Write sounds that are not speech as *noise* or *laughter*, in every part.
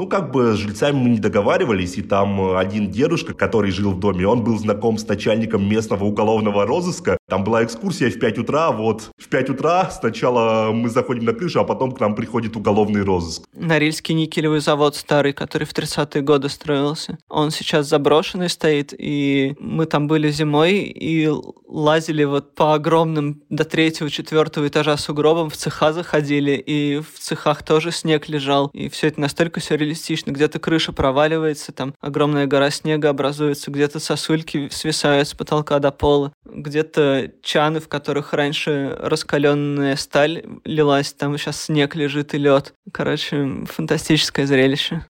Ну, как бы с жильцами мы не договаривались, и там один дедушка, который жил в доме, он был знаком с начальником местного уголовного розыска. Там была экскурсия в 5 утра, вот. В 5 утра сначала мы заходим на крышу, а потом к нам приходит уголовный розыск. Норильский никелевый завод старый, который в 30-е годы строился. Он сейчас заброшенный стоит, и мы там были зимой и лазили вот по огромным до третьего, четвертого этажа сугробам, в цеха заходили, и в цехах тоже снег лежал. И все это настолько сюрреалистично. Где-то крыша проваливается, там огромная гора снега образуется, где-то сосульки свисают с потолка до пола, где-то чаны, в которых раньше раскаленная сталь лилась, там сейчас снег лежит и лед. Короче, фантастическое зрелище.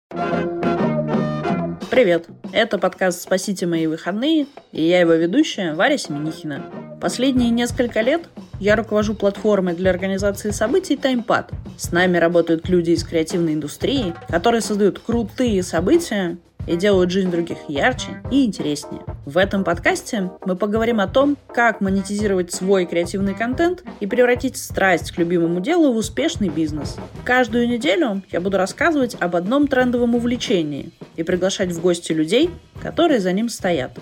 Привет! Это подкаст «Спасите мои выходные» и я его ведущая Варя Семенихина. Последние несколько лет я руковожу платформой для организации событий TimePad. С нами работают люди из креативной индустрии, которые создают крутые события и делают жизнь других ярче и интереснее. В этом подкасте мы поговорим о том, как монетизировать свой креативный контент и превратить страсть к любимому делу в успешный бизнес. Каждую неделю я буду рассказывать об одном трендовом увлечении и приглашать в гости людей, которые за ним стоят.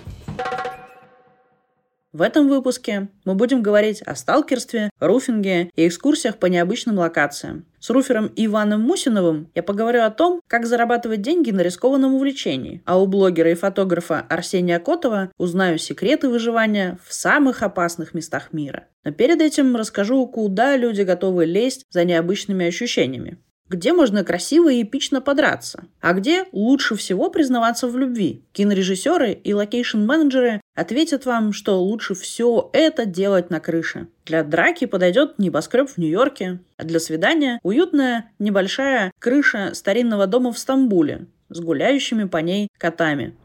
В этом выпуске мы будем говорить о сталкерстве, руфинге и экскурсиях по необычным локациям. С руфером Иваном Мусиновым я поговорю о том, как зарабатывать деньги на рискованном увлечении, а у блогера и фотографа Арсения Котова узнаю секреты выживания в самых опасных местах мира. Но перед этим расскажу, куда люди готовы лезть за необычными ощущениями где можно красиво и эпично подраться, а где лучше всего признаваться в любви. Кинорежиссеры и location-менеджеры ответят вам, что лучше все это делать на крыше. Для драки подойдет небоскреб в Нью-Йорке, а для свидания уютная небольшая крыша старинного дома в Стамбуле с гуляющими по ней котами.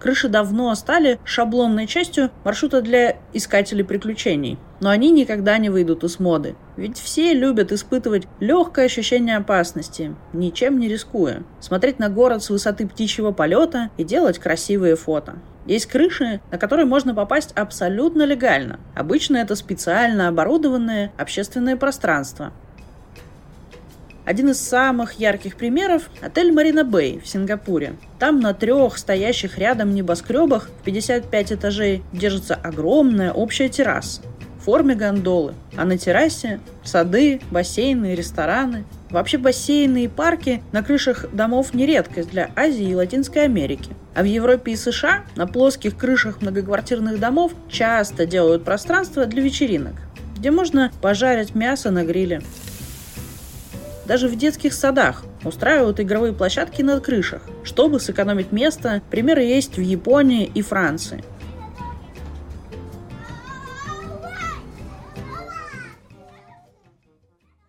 Крыши давно стали шаблонной частью маршрута для искателей приключений. Но они никогда не выйдут из моды. Ведь все любят испытывать легкое ощущение опасности, ничем не рискуя. Смотреть на город с высоты птичьего полета и делать красивые фото. Есть крыши, на которые можно попасть абсолютно легально. Обычно это специально оборудованные общественные пространства, один из самых ярких примеров – отель Марина Бэй в Сингапуре. Там на трех стоящих рядом небоскребах в 55 этажей держится огромная общая терраса форме гондолы, а на террасе сады, бассейны, рестораны. Вообще бассейны и парки на крышах домов не редкость для Азии и Латинской Америки. А в Европе и США на плоских крышах многоквартирных домов часто делают пространство для вечеринок, где можно пожарить мясо на гриле, даже в детских садах устраивают игровые площадки на крышах, чтобы сэкономить место. Примеры есть в Японии и Франции.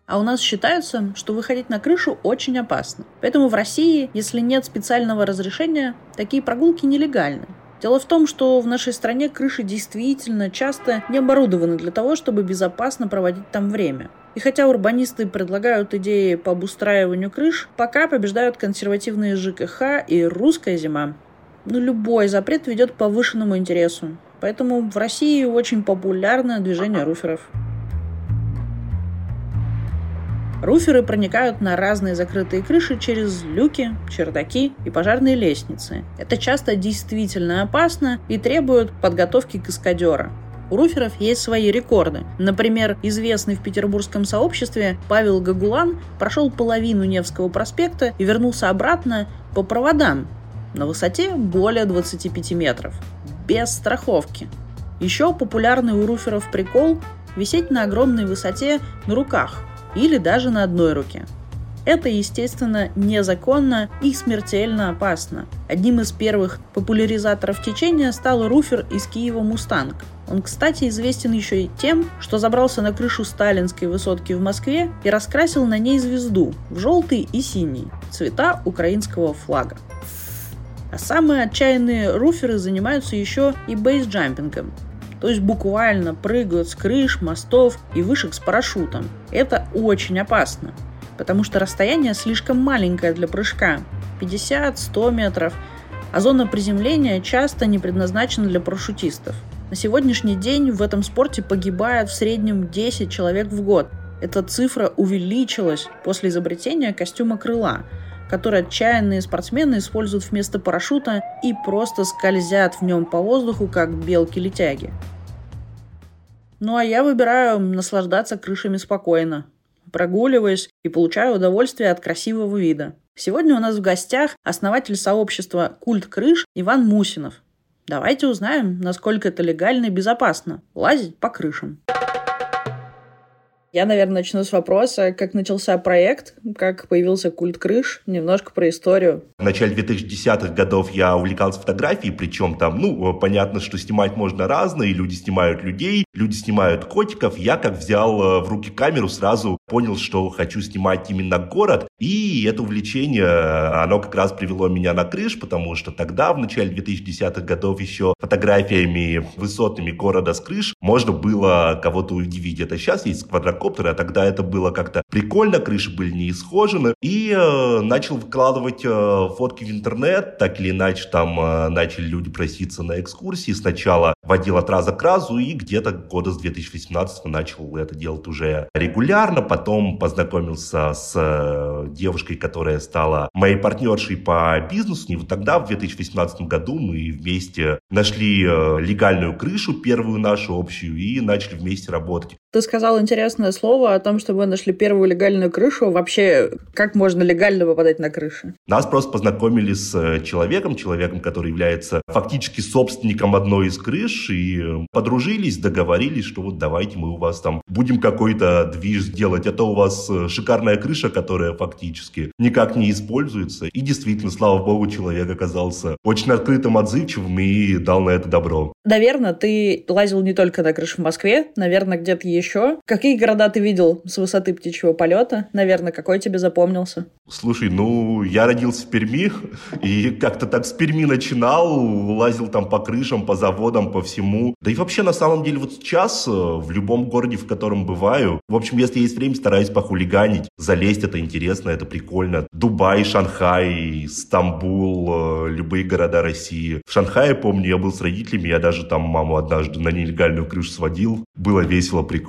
А у нас считается, что выходить на крышу очень опасно. Поэтому в России, если нет специального разрешения, такие прогулки нелегальны. Дело в том, что в нашей стране крыши действительно часто не оборудованы для того, чтобы безопасно проводить там время. И хотя урбанисты предлагают идеи по обустраиванию крыш, пока побеждают консервативные ЖКХ и русская зима. Но любой запрет ведет к повышенному интересу. Поэтому в России очень популярно движение руферов. Руферы проникают на разные закрытые крыши через люки, чердаки и пожарные лестницы. Это часто действительно опасно и требует подготовки каскадера. У руферов есть свои рекорды. Например, известный в петербургском сообществе Павел Гагулан прошел половину Невского проспекта и вернулся обратно по проводам на высоте более 25 метров, без страховки. Еще популярный у руферов прикол – висеть на огромной высоте на руках или даже на одной руке – это, естественно, незаконно и смертельно опасно. Одним из первых популяризаторов течения стал руфер из Киева «Мустанг». Он, кстати, известен еще и тем, что забрался на крышу сталинской высотки в Москве и раскрасил на ней звезду в желтый и синий, цвета украинского флага. А самые отчаянные руферы занимаются еще и бейсджампингом, то есть буквально прыгают с крыш, мостов и вышек с парашютом. Это очень опасно потому что расстояние слишком маленькое для прыжка – 50-100 метров, а зона приземления часто не предназначена для парашютистов. На сегодняшний день в этом спорте погибает в среднем 10 человек в год. Эта цифра увеличилась после изобретения костюма крыла. который отчаянные спортсмены используют вместо парашюта и просто скользят в нем по воздуху, как белки-летяги. Ну а я выбираю наслаждаться крышами спокойно, прогуливаясь и получаю удовольствие от красивого вида. Сегодня у нас в гостях основатель сообщества «Культ крыш» Иван Мусинов. Давайте узнаем, насколько это легально и безопасно – лазить по крышам. Я, наверное, начну с вопроса, как начался проект, как появился культ крыш, немножко про историю. В начале 2010-х годов я увлекался фотографией, причем там, ну, понятно, что снимать можно разное, люди снимают людей, люди снимают котиков. Я как взял э, в руки камеру, сразу понял, что хочу снимать именно город, и это увлечение, э, оно как раз привело меня на крыш, потому что тогда, в начале 2010-х годов, еще фотографиями высотными города с крыш можно было кого-то удивить. Это сейчас есть квадрокоптер, квадрокоптера. Тогда это было как-то прикольно, крыши были не исхожены. И э, начал выкладывать э, фотки в интернет. Так или иначе, там э, начали люди проситься на экскурсии. Сначала водил от раза к разу, и где-то года с 2018 начал это делать уже регулярно. Потом познакомился с э, девушкой, которая стала моей партнершей по бизнесу. И вот тогда, в 2018 году, мы вместе нашли э, легальную крышу, первую нашу общую, и начали вместе работать. Ты сказал интересное слово о том, что вы нашли первую легальную крышу. Вообще, как можно легально попадать на крыши? Нас просто познакомили с э, человеком, человеком, который является фактически собственником одной из крыш, и э, подружились, договорились, что вот давайте мы у вас там будем какой-то движ делать. Это у вас э, шикарная крыша, которая фактически никак не используется. И действительно, слава богу, человек оказался очень открытым, отзывчивым и дал на это добро. Наверное, ты лазил не только на крышу в Москве, наверное, где-то еще еще? Какие города ты видел с высоты птичьего полета? Наверное, какой тебе запомнился? Слушай, ну, я родился в Перми, и как-то так с Перми начинал, лазил там по крышам, по заводам, по всему. Да и вообще, на самом деле, вот сейчас э, в любом городе, в котором бываю, в общем, если есть время, стараюсь похулиганить, залезть, это интересно, это прикольно. Дубай, Шанхай, Стамбул, э, любые города России. В Шанхае, помню, я был с родителями, я даже там маму однажды на нелегальную крышу сводил. Было весело, прикольно.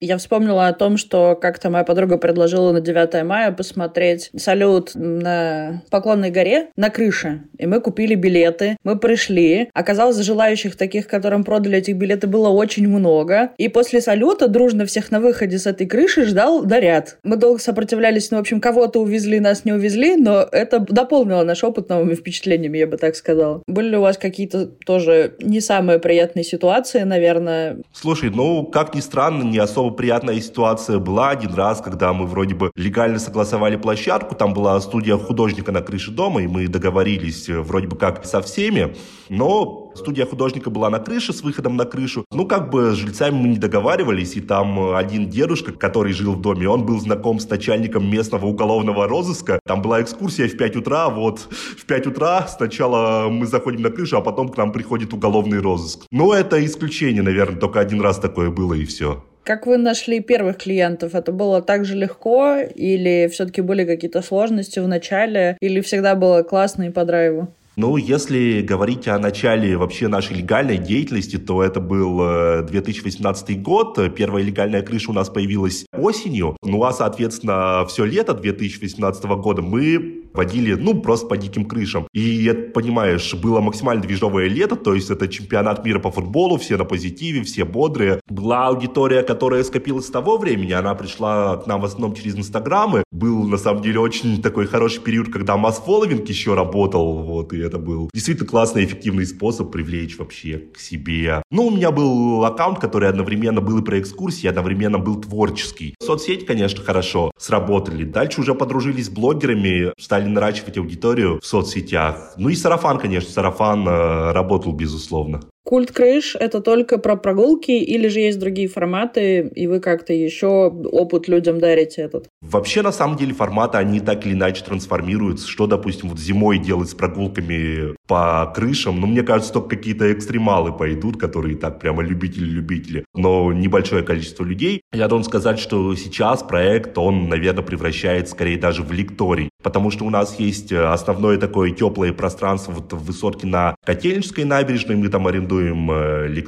Я вспомнила о том, что как-то моя подруга предложила на 9 мая посмотреть салют на Поклонной горе на крыше. И мы купили билеты, мы пришли. Оказалось, желающих таких, которым продали эти билеты, было очень много. И после салюта дружно всех на выходе с этой крыши ждал доряд. Мы долго сопротивлялись, ну, в общем, кого-то увезли, нас не увезли, но это дополнило наш опыт новыми впечатлениями, я бы так сказала. Были ли у вас какие-то тоже не самые приятные ситуации, наверное? Слушай, ну, как ни странно, не особо приятная ситуация была один раз, когда мы вроде бы легально согласовали площадку, там была студия художника на крыше дома, и мы договорились э, вроде бы как со всеми, но студия художника была на крыше с выходом на крышу. Ну, как бы с жильцами мы не договаривались, и там э, один дедушка, который жил в доме, он был знаком с начальником местного уголовного розыска. Там была экскурсия в 5 утра, вот в 5 утра сначала мы заходим на крышу, а потом к нам приходит уголовный розыск. Но это исключение, наверное, только один раз такое было и все. Как вы нашли первых клиентов? Это было так же легко? Или все-таки были какие-то сложности в начале? Или всегда было классно и по драйву? Ну, если говорить о начале вообще нашей легальной деятельности, то это был 2018 э, год. Первая легальная крыша у нас появилась осенью. Ну, а, соответственно, все лето 2018 года мы водили, ну, просто по диким крышам. И, понимаешь, было максимально движовое лето, то есть это чемпионат мира по футболу, все на позитиве, все бодрые. Была аудитория, которая скопилась с того времени, она пришла к нам в основном через инстаграмы. Был, на самом деле, очень такой хороший период, когда масс-фолловинг еще работал, вот, и это был действительно классный, эффективный способ привлечь вообще к себе. Ну, у меня был аккаунт, который одновременно был и про экскурсии, одновременно был творческий. Соцсеть, конечно, хорошо сработали. Дальше уже подружились с блогерами, стали стали наращивать аудиторию в соцсетях. Ну и сарафан, конечно, сарафан э, работал, безусловно. Культ крыш — это только про прогулки или же есть другие форматы, и вы как-то еще опыт людям дарите этот? Вообще, на самом деле, форматы, они так или иначе трансформируются. Что, допустим, вот зимой делать с прогулками по крышам. Ну, мне кажется, только какие-то экстремалы пойдут, которые так прямо любители-любители. Но небольшое количество людей. Я должен сказать, что сейчас проект, он, наверное, превращается скорее даже в лекторий. Потому что у нас есть э, основное такое теплое пространство вот в высотке на Котельнической набережной. Мы там арендуем э.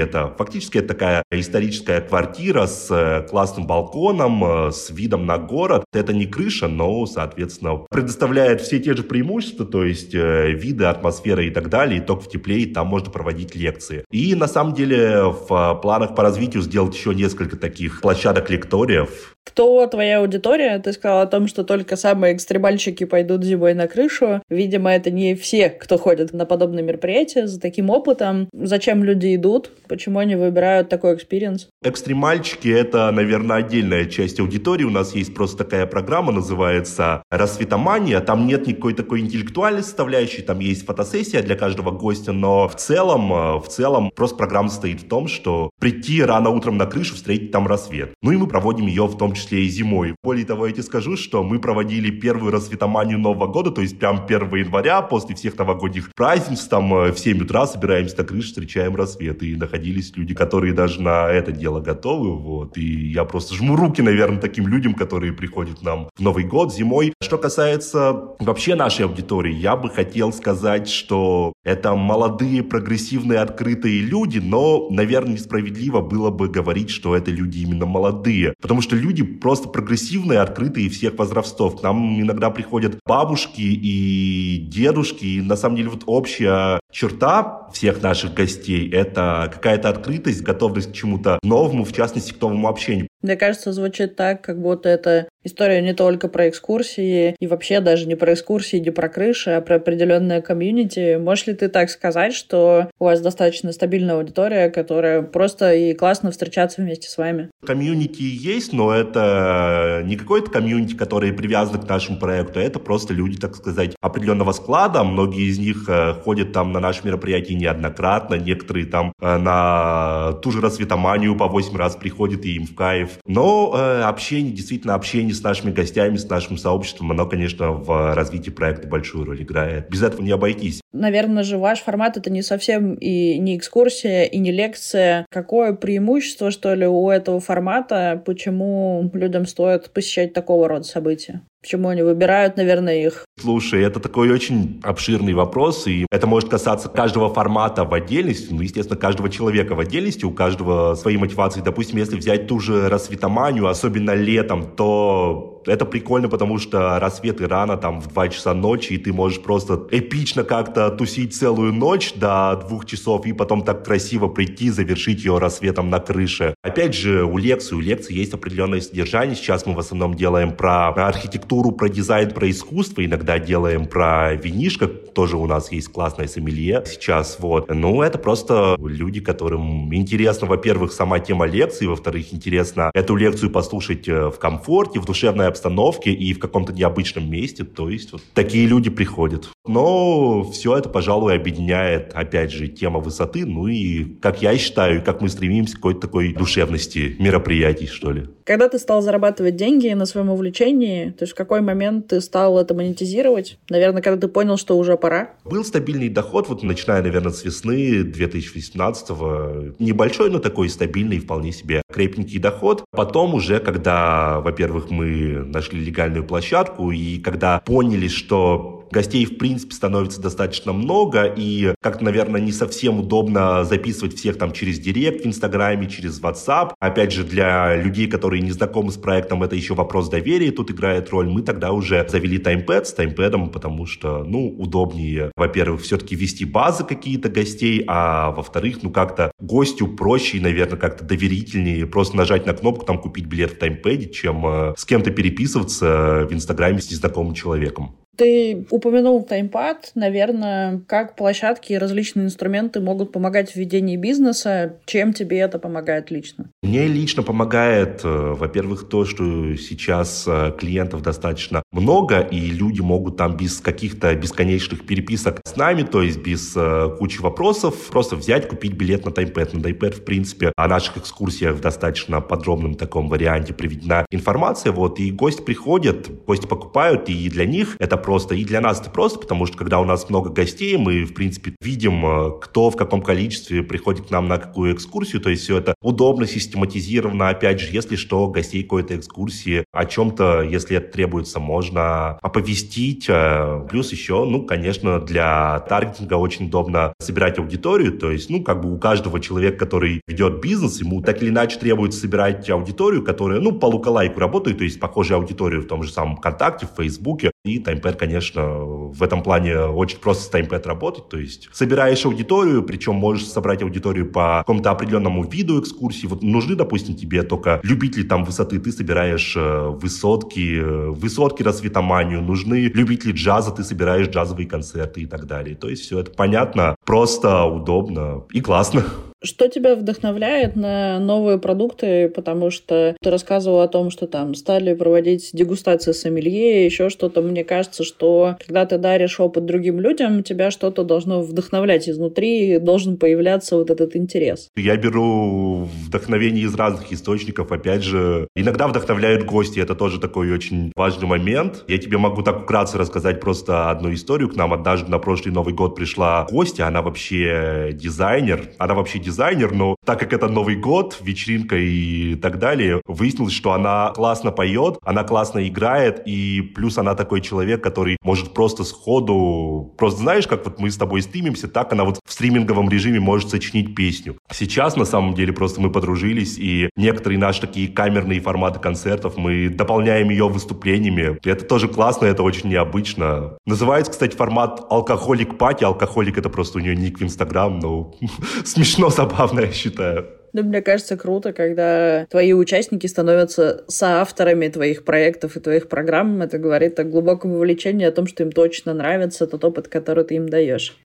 Это фактически это такая историческая квартира с э, классным балконом, с видом на город. Это не крыша, но, соответственно, предоставляет все те же преимущества, то есть виды, атмосфера и так далее. И только в тепле, и там можно проводить лекции. И на самом деле в планах по развитию сделать еще несколько таких площадок лекториев. Кто твоя аудитория? Ты сказал о том, что только самые экстремальщики пойдут зимой на крышу. Видимо, это не все, кто ходит на подобные мероприятия за таким опытом. Зачем люди идут? Почему они выбирают такой experience? Экстремальщики — это, наверное, отдельная часть аудитории. У нас есть просто такая программа, называется «Рассветомания». Там нет никакой такой интеллектуальной составляющей, там есть фотосессия для каждого гостя, но в целом, э, в целом просто программа состоит в том, что прийти рано утром на крышу, встретить там рассвет. Ну и мы проводим ее в том числе и зимой. Более того, я тебе скажу, что мы проводили первую рассветоманию Нового года, то есть прям 1 января, после всех новогодних празднеств, там э, в 7 утра собираемся на крыше, встречаем рассвет. И находились люди, которые даже на это дело готовы. Вот. И я просто жму руки, наверное, таким людям, которые приходят к нам в Новый год, зимой. Что касается вообще нашей аудитории, я бы хотел сказать, что это молодые, прогрессивные, открытые люди, но, наверное, несправедливо было бы говорить, что это люди именно молодые. Потому что люди просто прогрессивные, открытые всех возрастов. К нам иногда приходят бабушки и дедушки. И на самом деле вот общая черта всех наших гостей — это какая-то открытость, готовность к чему-то новому, в частности, к новому общению. Мне кажется, звучит так, как будто это история не только про экскурсии, и вообще даже не про экскурсии, не про крыши, а про определенное комьюнити. Можешь ли ты так сказать, что у вас достаточно стабильная аудитория, которая просто и классно встречаться вместе с вами? Комьюнити есть, но это не какой-то комьюнити, который привязан к нашему проекту, это просто люди, так сказать, определенного склада. Многие из них э, ходят там на наши мероприятия неоднократно, некоторые там э, на ту же рассветоманию по 8 раз приходят и им в кайф. Но э, общение, действительно, общение с нашими гостями, с нашим сообществом, оно, конечно, в развитии проекта большую роль играет. Без этого не обойтись. Наверное же, ваш формат это не совсем и не экскурсия, и не лекция. Какое преимущество, что ли, у этого формата? Почему людям стоит посещать такого рода события? Почему они выбирают, наверное, их? Слушай, это такой очень обширный вопрос, и это может касаться каждого формата в отдельности, ну, естественно, каждого человека в отдельности, у каждого свои мотивации. Допустим, если взять ту же рассветоманию, особенно летом, то это прикольно, потому что рассветы рано, там, в 2 часа ночи, и ты можешь просто эпично как-то тусить целую ночь до двух часов, и потом так красиво прийти, завершить ее рассветом на крыше. Опять же, у лекции, у лекции есть определенное содержание. Сейчас мы в основном делаем про архитектуру, про дизайн, про искусство, иногда делаем про винишко, тоже у нас есть классное сомелье сейчас, вот. Ну, это просто люди, которым интересно, во-первых, сама тема лекции, во-вторых, интересно эту лекцию послушать э, в комфорте, в душевной обстановке и в каком-то необычном месте. То есть вот такие люди приходят. Но все это, пожалуй, объединяет, опять же, тема высоты, ну и, как я считаю, как мы стремимся к какой-то такой душевности мероприятий, что ли. Когда ты стал зарабатывать деньги на своем увлечении, то есть в какой момент ты стал это монетизировать? Наверное, когда ты понял, что уже пора? Был стабильный доход, вот начиная, наверное, с весны 2018-го. Небольшой, но такой стабильный, вполне себе крепенький доход. Потом уже, когда, во-первых, мы нашли легальную площадку, и когда поняли, что Гостей, в принципе, становится достаточно много, и как-то, наверное, не совсем удобно записывать всех там через Директ в Инстаграме, через WhatsApp. Опять же, для людей, которые не знакомы с проектом, это еще вопрос доверия тут играет роль. Мы тогда уже завели таймпэд с таймпэдом, потому что, ну, удобнее, во-первых, все-таки вести базы какие-то гостей, а во-вторых, ну, как-то гостю проще и, наверное, как-то доверительнее просто нажать на кнопку, там, купить билет в таймпэде, чем э, с кем-то переписываться в Инстаграме с незнакомым человеком. Ты упомянул таймпад. Наверное, как площадки и различные инструменты могут помогать в ведении бизнеса? Чем тебе это помогает лично? Мне лично помогает, э, во-первых, то, что сейчас э, клиентов достаточно много, и люди могут там без каких-то бесконечных переписок с нами, то есть без э, кучи вопросов, просто взять, купить билет на таймпад. На таймпад, в принципе, о наших экскурсиях в достаточно подробном таком варианте приведена информация, вот, и гости приходят, гости покупают, и для них это просто, и для нас это просто, потому что когда у нас много гостей, мы, в принципе, видим, э, кто в каком количестве приходит к нам на какую экскурсию, то есть все это удобно, систематизировано, опять же, если что, гостей какой-то экскурсии, о чем-то, если это требуется, можно оповестить. Э, плюс еще, ну, конечно, для таргетинга очень удобно собирать аудиторию, то есть, ну, как бы у каждого человека, который ведет бизнес, ему так или иначе требуется собирать аудиторию, которая, ну, по лукалайку работает, то есть похожая аудиторию в том же самом ВКонтакте, в Фейсбуке. И TimePad, конечно, в этом плане очень просто с TimePad работать, то есть собираешь аудиторию, причем можешь собрать аудиторию по какому-то определенному виду экскурсии. Вот нужны, допустим, тебе только любители там высоты, ты собираешь э, высотки, э, высотки рассветоманию, нужны любители джаза, ты собираешь джазовые концерты и так далее. То есть все это понятно, просто, удобно и классно. Что тебя вдохновляет на новые продукты? Потому что ты рассказывал о том, что там стали проводить дегустации сомелье, еще что-то. Мне кажется, что когда ты даришь опыт другим людям, тебя что-то должно вдохновлять изнутри, должен появляться вот этот интерес. Я беру вдохновение из разных источников. Опять же, иногда вдохновляют гости. Это тоже такой очень важный момент. Я тебе могу так вкратце рассказать просто одну историю. К нам однажды на прошлый Новый год пришла гостья. Она вообще дизайнер. Она вообще дизайнер дизайнер, но так как это Новый год, вечеринка и так далее, выяснилось, что она классно поет, она классно играет, и плюс она такой человек, который может просто сходу, просто знаешь, как вот мы с тобой стримимся, так она вот в стриминговом режиме может сочинить песню. Сейчас, на самом деле, просто мы подружились, и некоторые наши такие камерные форматы концертов, мы дополняем ее выступлениями. Это тоже классно, это очень необычно. Называется, кстати, формат алкоголик пати. Алкоголик это просто у нее ник в Инстаграм, но *laughs* смешно забавно, я считаю. Да, мне кажется, круто, когда твои участники становятся соавторами твоих проектов и твоих программ. Это говорит о глубоком вовлечении, о том, что им точно нравится тот опыт, который ты им даешь.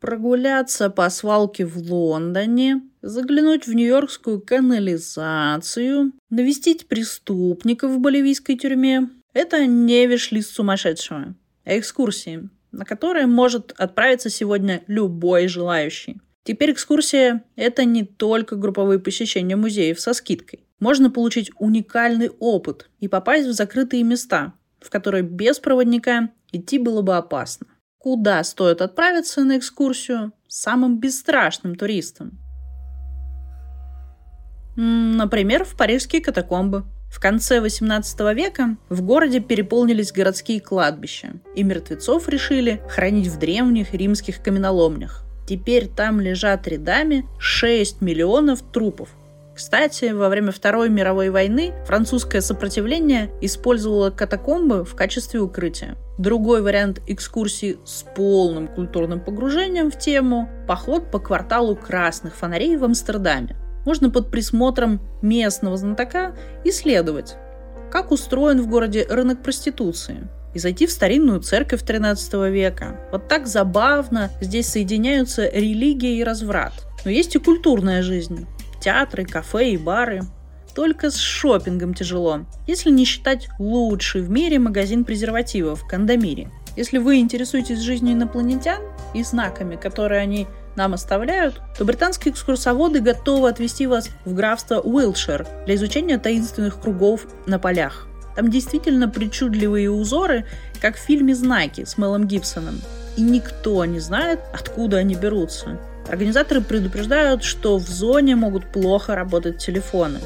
Прогуляться по свалке в Лондоне, заглянуть в нью-йоркскую канализацию, навестить преступников в боливийской тюрьме – это не виш-лист сумасшедшего, экскурсии – на которое может отправиться сегодня любой желающий. Теперь экскурсия – это не только групповые посещения музеев со скидкой. Можно получить уникальный опыт и попасть в закрытые места, в которые без проводника идти было бы опасно. Куда стоит отправиться на экскурсию самым бесстрашным туристам? Например, в парижские катакомбы – в конце XVIII века в городе переполнились городские кладбища, и мертвецов решили хранить в древних римских каменоломнях. Теперь там лежат рядами 6 миллионов трупов. Кстати, во время Второй мировой войны французское сопротивление использовало катакомбы в качестве укрытия. Другой вариант экскурсии с полным культурным погружением в тему – поход по кварталу красных фонарей в Амстердаме можно под присмотром местного знатока исследовать, как устроен в городе рынок проституции, и зайти в старинную церковь 13 века. Вот так забавно здесь соединяются религия и разврат. Но есть и культурная жизнь. Театры, кафе и бары. Только с шопингом тяжело, если не считать лучший в мире магазин презервативов – Кандамири. Если вы интересуетесь жизнью инопланетян и знаками, которые они нам оставляют, то британские экскурсоводы готовы отвезти вас в графство Уилшир для изучения таинственных кругов на полях. Там действительно причудливые узоры, как в фильме «Знаки» с Мелом Гибсоном. И никто не знает, откуда они берутся. Организаторы предупреждают, что в зоне могут плохо работать телефоны.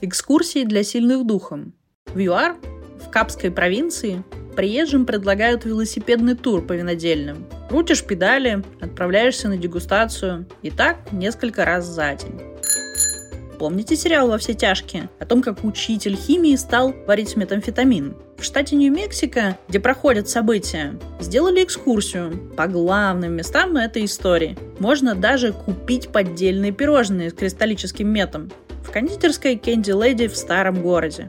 Экскурсии для сильных духом. В ЮАР, в Капской провинции, приезжим предлагают велосипедный тур по винодельным. Крутишь педали, отправляешься на дегустацию. И так несколько раз за день. Помните сериал «Во все тяжкие»? О том, как учитель химии стал варить метамфетамин. В штате Нью-Мексико, где проходят события, сделали экскурсию по главным местам этой истории. Можно даже купить поддельные пирожные с кристаллическим метом в кондитерской Кэнди Леди в старом городе.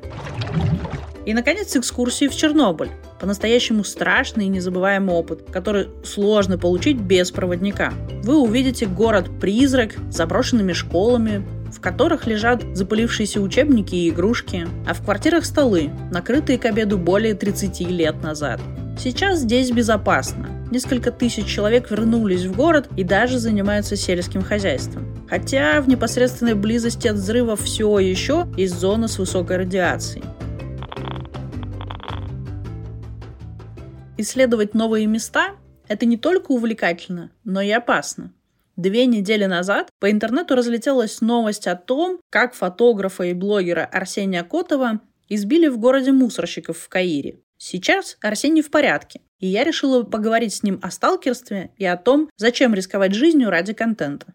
И, наконец, экскурсии в Чернобыль. По-настоящему страшный и незабываемый опыт, который сложно получить без проводника. Вы увидите город-призрак с заброшенными школами, в которых лежат запылившиеся учебники и игрушки, а в квартирах столы, накрытые к обеду более 30 лет назад. Сейчас здесь безопасно, несколько тысяч человек вернулись в город и даже занимаются сельским хозяйством. Хотя в непосредственной близости от взрыва все еще есть зона с высокой радиацией. Исследовать новые места – это не только увлекательно, но и опасно. Две недели назад по интернету разлетелась новость о том, как фотографа и блогера Арсения Котова избили в городе мусорщиков в Каире. Сейчас Арсений в порядке, и я решила поговорить с ним о сталкерстве и о том, зачем рисковать жизнью ради контента.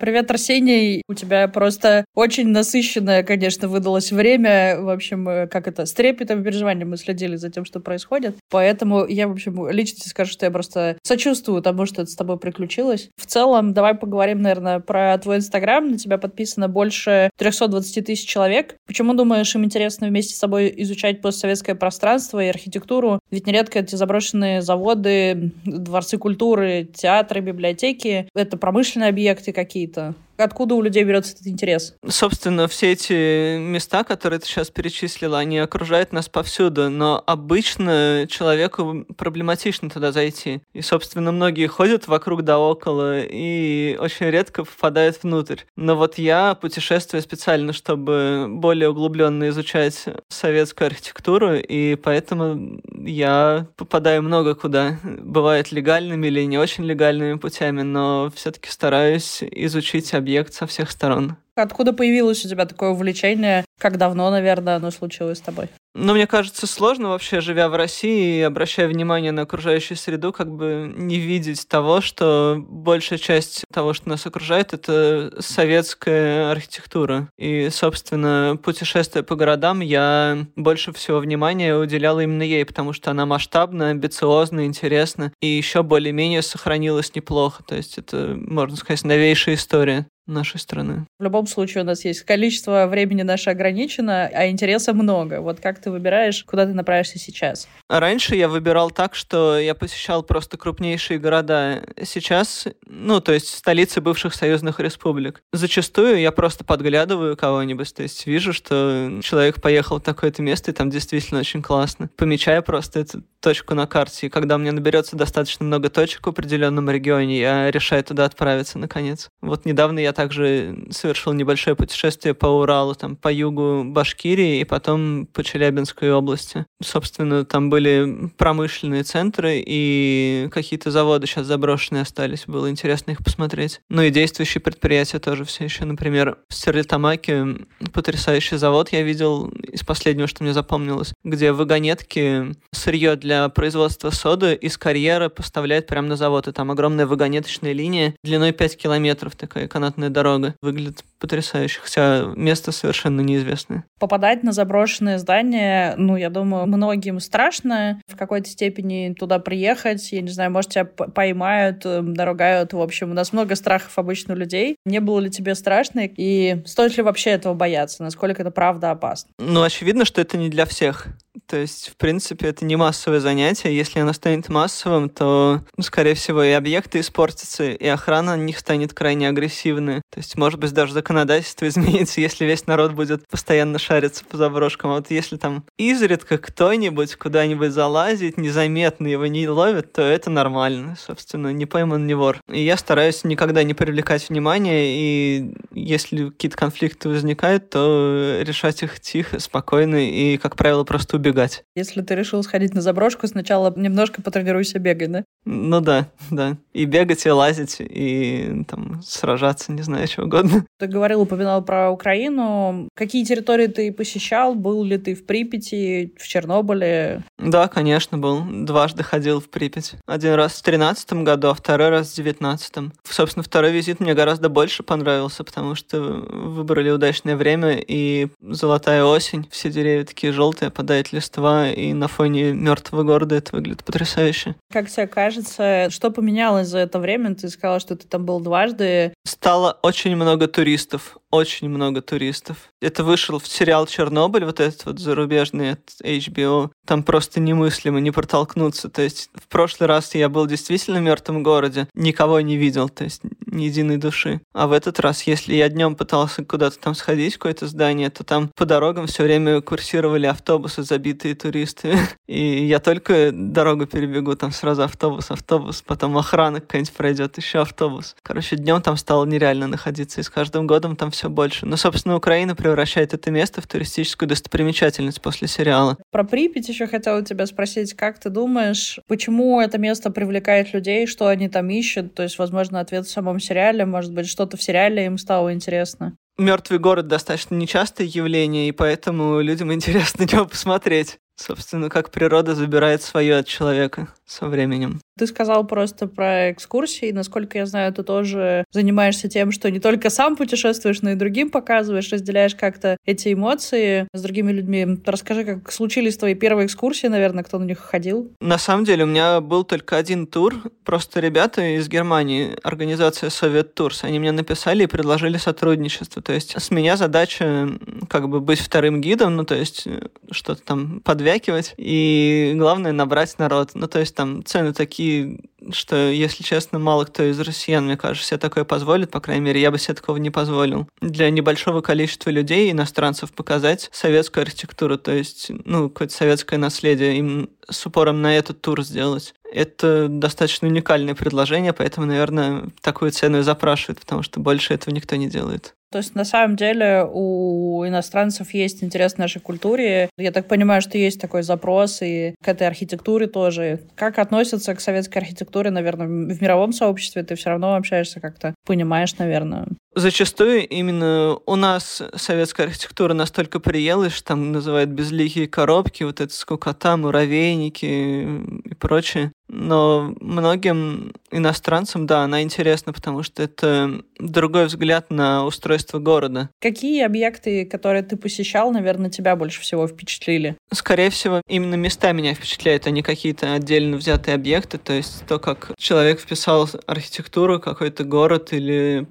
Привет, Арсений. У тебя просто очень насыщенное, конечно, выдалось время. В общем, э, как это, с трепетом и переживанием мы следили за тем, что происходит. Поэтому я, в общем, лично тебе скажу, что я просто сочувствую тому, что это с тобой приключилось. В целом, давай поговорим, наверное, про твой Инстаграм. На тебя подписано больше 320 тысяч человек. Почему, думаешь, им интересно вместе с собой изучать постсоветское пространство и архитектуру? Ведь нередко эти заброшенные заводы, дворцы культуры, театры, библиотеки — это промышленные объекты какие-то какие-то Откуда у людей берется этот интерес? Собственно, все эти места, которые ты сейчас перечислила, они окружают нас повсюду, но обычно человеку проблематично туда зайти. И, собственно, многие ходят вокруг да около и очень редко попадают внутрь. Но вот я путешествую специально, чтобы более углубленно изучать советскую архитектуру, и поэтому я попадаю много куда. Бывает легальными или не очень легальными путями, но все-таки стараюсь изучить объект объект со всех сторон. Откуда появилось у тебя такое увлечение? Как давно, наверное, оно случилось с тобой? Ну, мне кажется, сложно вообще, живя в России и обращая внимание на окружающую среду, как бы не видеть того, что большая часть того, что нас окружает, это советская архитектура. И, собственно, путешествуя по городам, я больше всего внимания уделял именно ей, потому что она масштабна, амбициозна, интересна и еще более-менее сохранилась неплохо. То есть это, можно сказать, новейшая история нашей страны. В любом случае у нас есть количество времени наше ограничено, а интереса много. Вот как ты выбираешь, куда ты направишься сейчас? Раньше я выбирал так, что я посещал просто крупнейшие города. Сейчас, ну, то есть столицы бывших союзных республик. Зачастую я просто подглядываю кого-нибудь, то есть вижу, что человек поехал в такое-то место, и там действительно очень классно. Помечаю просто эту точку на карте, и когда у меня наберется достаточно много точек в определенном регионе, я решаю туда отправиться наконец. Вот недавно я также совершил небольшое путешествие по Уралу, там, по югу Башкирии и потом по Челябинской области. Собственно, там были промышленные центры и какие-то заводы сейчас заброшенные остались. Было интересно их посмотреть. Ну и действующие предприятия тоже все еще. Например, в Стерлитамаке потрясающий завод я видел из последнего, что мне запомнилось, где вагонетки сырье для производства соды из карьера поставляют прямо на завод. И там огромная вагонеточная линия длиной 5 километров, такая канатная дорога. Выглядит потрясающе, хотя место совершенно неизвестное. Попадать на заброшенные здания, ну, я думаю, многим страшно в какой-то степени туда приехать. Я не знаю, может, тебя поймают, наругают. В общем, у нас много страхов обычно у людей. Не было ли тебе страшно? И стоит ли вообще этого бояться? Насколько это правда опасно? Ну, очевидно, что это не для всех. То есть, в принципе, это не массовое занятие. Если оно станет массовым, то, ну, скорее всего, и объекты испортятся, и охрана на них станет крайне агрессивной. То есть, может быть, даже законодательство *laughs* изменится, если весь народ будет постоянно шариться по заброшкам. А вот если там изредка кто-нибудь куда-нибудь залазит, незаметно его не ловит, то это нормально. Собственно, не пойман, не вор. И я стараюсь никогда не привлекать внимание, и если какие-то конфликты возникают, то решать их тихо, спокойно, и, как правило, просто убегать. Если ты решил сходить на заброшку, сначала немножко потренируйся бегать, да? Ну да, да. И бегать, и лазить, и там сражаться, не знаю, чего угодно. Ты говорил, упоминал про Украину. Какие территории ты посещал? Был ли ты в Припяти, в Чернобыле? Да, конечно, был. Дважды ходил в Припять. Один раз в тринадцатом году, а второй раз в девятнадцатом. Собственно, второй визит мне гораздо больше понравился, потому что выбрали удачное время, и золотая осень, все деревья такие желтые, падает листва, и на фоне мертвого города это выглядит потрясающе. Как тебе кажется, что поменялось за это время? Ты сказала, что ты там был дважды. Стало очень много туристов очень много туристов. Это вышел в сериал «Чернобыль», вот этот вот зарубежный от HBO. Там просто немыслимо не протолкнуться. То есть в прошлый раз я был действительно в мертвом городе, никого не видел, то есть ни единой души. А в этот раз, если я днем пытался куда-то там сходить, в какое-то здание, то там по дорогам все время курсировали автобусы, забитые туристами. *laughs* И я только дорогу перебегу, там сразу автобус, автобус, потом охрана какая-нибудь пройдет, еще автобус. Короче, днем там стало нереально находиться, и с каждым годом там все больше. Но, собственно, Украина превращает это место в туристическую достопримечательность после сериала. Про Припять еще хотела тебя спросить, как ты думаешь, почему это место привлекает людей, что они там ищут? То есть, возможно, ответ в самом сериале, может быть, что-то в сериале им стало интересно. Мертвый город достаточно нечастое явление, и поэтому людям *laughs* интересно на него посмотреть. Собственно, как природа забирает свое от человека со временем. Ты сказал просто про экскурсии. Насколько я знаю, ты тоже занимаешься тем, что не только сам путешествуешь, но и другим показываешь, разделяешь как-то эти эмоции с другими людьми. Расскажи, как случились твои первые экскурсии, наверное, кто на них ходил? На самом деле у меня был только один тур. Просто ребята из Германии, организация Совет Турс, они мне написали и предложили сотрудничество. То есть с меня задача как бы быть вторым гидом, ну то есть э, что-то там подвякивать. И главное набрать народ. Ну то есть там цены такие, что, если честно, мало кто из россиян, мне кажется, себе такое позволит, по крайней мере, я бы себе такого не позволил. Для небольшого количества людей, иностранцев, показать советскую архитектуру, то есть, ну, какое-то советское наследие, им с упором на этот тур сделать. Это достаточно уникальное предложение, поэтому, наверное, такую цену и запрашивают, потому что больше этого никто не делает. То есть, на самом деле, у иностранцев есть интерес к нашей культуре. Я так понимаю, что есть такой запрос и к этой архитектуре тоже. Как относятся к советской архитектуре, наверное, в мировом сообществе? Ты все равно общаешься как-то, понимаешь, наверное. Зачастую именно у нас советская архитектура настолько приелась, что там называют безликие коробки, вот это скукота, муравейники и прочее. Но многим иностранцам, да, она интересна, потому что это другой взгляд на устройство города. Какие объекты, которые ты посещал, наверное, тебя больше всего впечатлили? Скорее всего, именно места меня впечатляют, а не какие-то отдельно взятые объекты. То есть то, как человек вписал архитектуру, какой-то город или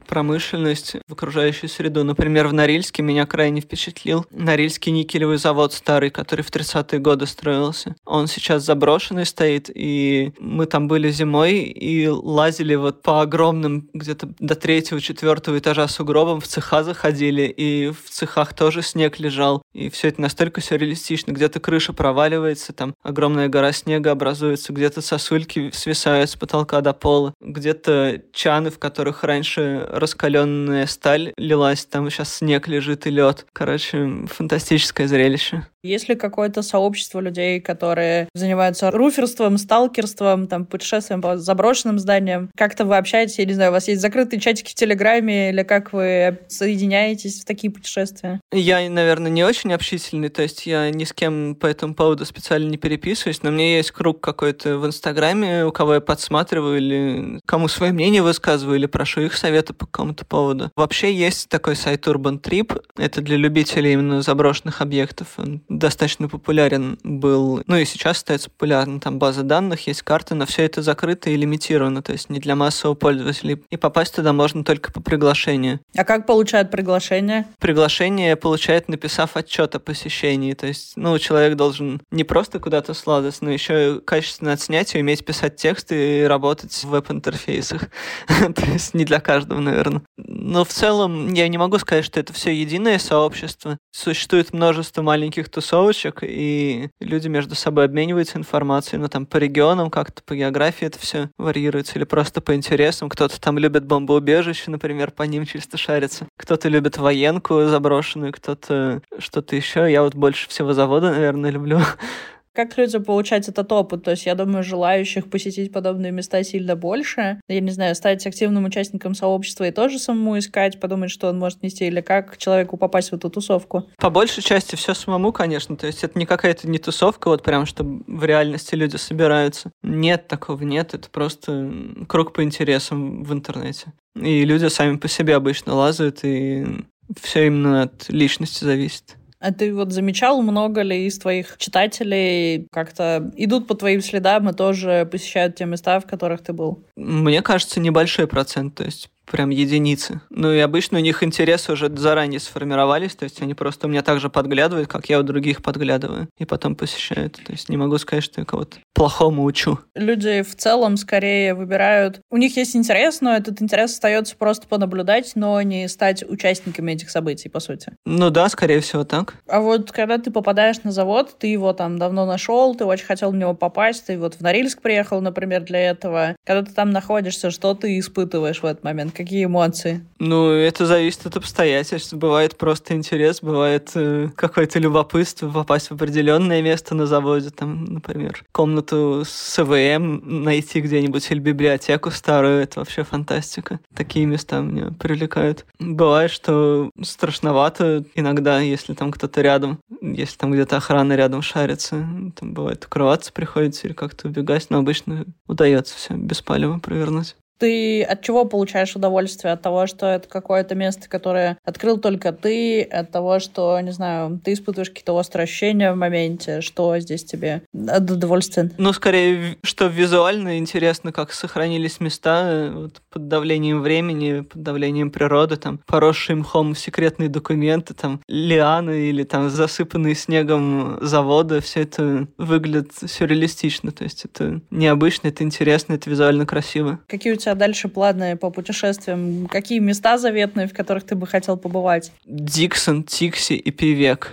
промышленность в окружающую среду. Например, в Норильске меня крайне впечатлил Норильский никелевый завод старый, который в 30-е годы строился. Он сейчас заброшенный стоит, и мы там были зимой и лазили вот по огромным где-то до третьего, четвертого этажа сугробам, в цеха заходили, и в цехах тоже снег лежал. И все это настолько сюрреалистично. Где-то крыша проваливается, там огромная гора снега образуется, где-то сосульки свисают с потолка до пола, где-то чаны, в которых раньше раскаленная сталь лилась, там сейчас снег лежит и лед. Короче, фантастическое зрелище. Есть ли какое-то сообщество людей, которые занимаются руферством, сталкерством, там, путешествием по заброшенным зданиям? Как-то вы общаетесь, я не знаю, у вас есть закрытые чатики в Телеграме, или как вы соединяетесь в такие путешествия? Я, наверное, не очень общительный, то есть я ни с кем по этому поводу специально не переписываюсь, но у меня есть круг какой-то в Инстаграме, у кого я подсматриваю или кому свое мнение высказываю, или прошу их совета по какому-то поводу. Вообще есть такой сайт Urban Trip, это для любителей именно заброшенных объектов. Достаточно популярен был, ну и сейчас остается популярным. Там база данных, есть карты, но все это закрыто и лимитировано, то есть не для массового пользователя. И попасть туда можно только по приглашению. А как получают приглашение? Приглашение получает, написав отчет о посещении. То есть, ну, человек должен не просто куда-то слазать, но еще и качественно отснять и уметь писать тексты и работать в веб-интерфейсах. *laughs* То есть не для каждого, наверное. Но в целом я не могу сказать, что это все единое сообщество. Существует множество маленьких тусовочек, и люди между собой обмениваются информацией, ну там по регионам как-то, по географии это все варьируется, или просто по интересам. Кто-то там любит бомбоубежище, например, по ним чисто шарится. Кто-то любит военку заброшенную, кто-то что-то еще. Я вот больше всего завода, наверное, люблю. *laughs* Как людям получать этот опыт? То есть, я думаю, желающих посетить подобные места сильно больше. Я не знаю, стать активным участником сообщества и тоже самому искать, подумать, что он может нести, или как человеку попасть в эту тусовку? По большей части все самому, конечно. То есть, это не какая-то не тусовка, вот прям, что в реальности люди собираются. Нет такого, нет. Это просто круг по интересам в интернете. И люди сами по себе обычно лазают, и все именно от личности зависит. А ты вот замечал, много ли из твоих читателей как-то идут по твоим следам и тоже посещают те места, в которых ты был? Мне кажется, небольшой процент. То есть прям единицы. Ну и обычно у них интересы уже заранее сформировались, то есть они просто у меня также подглядывают, как я у других подглядываю, и потом посещают. То есть не могу сказать, что я кого-то плохому учу. Люди в целом скорее выбирают... У них есть интерес, но этот интерес остается просто понаблюдать, но не стать участниками этих событий, по сути. Ну да, скорее всего так. А вот когда ты попадаешь на завод, ты его там давно нашел, ты очень хотел в него попасть, ты вот в Норильск приехал, например, для этого. Когда ты там находишься, что ты испытываешь в этот момент? Какие эмоции? Ну, это зависит от обстоятельств. Бывает просто интерес, бывает э, какое-то любопытство попасть в определенное место на заводе, там, например, комнату с ЭВМ найти где-нибудь или библиотеку старую, это вообще фантастика. Такие места меня привлекают. Бывает, что страшновато иногда, если там кто-то рядом, если там где-то охрана рядом шарится, там бывает укрываться приходится или как-то убегать, но обычно удается все беспалево провернуть. Ты от чего получаешь удовольствие? От того, что это какое-то место, которое открыл только ты, от того, что, не знаю, ты испытываешь какие-то острые ощущения в моменте, что здесь тебе от удовольствия? Ну, скорее, что визуально интересно, как сохранились места вот, под давлением времени, под давлением природы, там, поросшие мхом секретные документы, там, лианы или там засыпанные снегом заводы, все это выглядит сюрреалистично, то есть это необычно, это интересно, это визуально красиво. Какие у тебя тебя дальше планы по путешествиям? Какие места заветные, в которых ты бы хотел побывать? Диксон, Тикси и Пивек.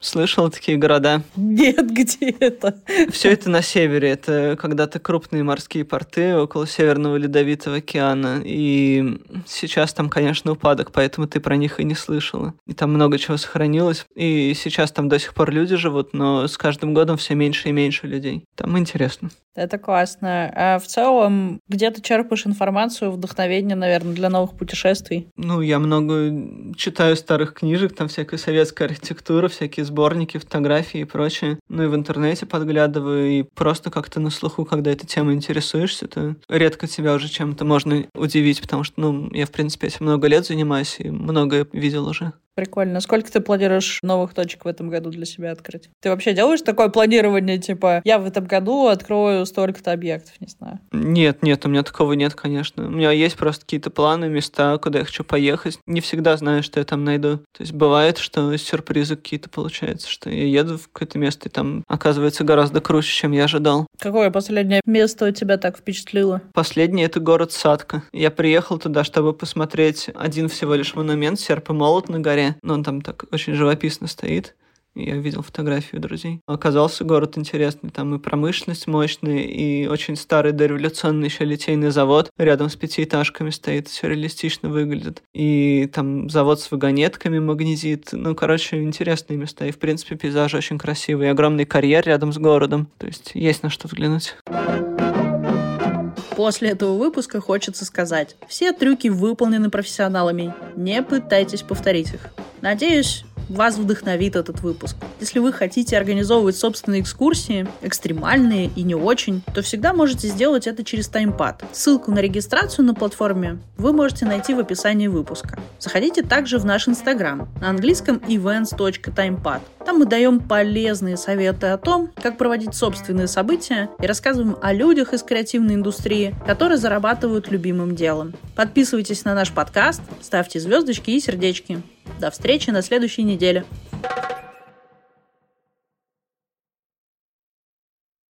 Слышал такие города? Нет, где это? Все это на севере. Это когда-то крупные морские порты около Северного Ледовитого океана. И сейчас там, конечно, упадок, поэтому ты про них и не слышала. И там много чего сохранилось. И сейчас там до сих пор люди живут, но с каждым годом все меньше и меньше людей. Там интересно. Это классно. А в целом, где ты черпаешь информацию, вдохновение, наверное, для новых путешествий? Ну, я много читаю старых книжек, там всякая советская архитектура, всякие сборники, фотографии и прочее. Ну и в интернете подглядываю, и просто как-то на слуху, когда этой темой интересуешься, то редко тебя уже чем-то можно удивить, потому что, ну, я, в принципе, этим много лет занимаюсь и многое видел уже. Прикольно. Сколько ты планируешь новых точек в этом году для себя открыть? Ты вообще делаешь такое планирование, типа, я в этом году открою столько-то объектов, не знаю? Нет, нет, у меня такого нет, конечно. У меня есть просто какие-то планы, места, куда я хочу поехать. Не всегда знаю, что я там найду. То есть бывает, что сюрпризы какие-то получаются, что я еду в какое-то место, и там оказывается гораздо круче, чем я ожидал. Какое последнее место у тебя так впечатлило? Последнее — это город Садка. Я приехал туда, чтобы посмотреть один всего лишь монумент, серп и молот на горе но он там так очень живописно стоит. Я видел фотографию друзей. Оказался город интересный. Там и промышленность мощная, и очень старый дореволюционный еще литейный завод рядом с пятиэтажками стоит. Все реалистично выглядит. И там завод с вагонетками магнезит. Ну, короче, интересные места. И, в принципе, пейзаж очень красивый. И огромный карьер рядом с городом. То есть есть на что взглянуть. После этого выпуска хочется сказать, все трюки выполнены профессионалами, не пытайтесь повторить их. Надеюсь, вас вдохновит этот выпуск. Если вы хотите организовывать собственные экскурсии, экстремальные и не очень, то всегда можете сделать это через таймпад. Ссылку на регистрацию на платформе вы можете найти в описании выпуска. Заходите также в наш инстаграм на английском events.timepad. Там мы даем полезные советы о том, как проводить собственные события и рассказываем о людях из креативной индустрии, которые зарабатывают любимым делом. Подписывайтесь на наш подкаст, ставьте звездочки и сердечки. До встречи на следующей неделе.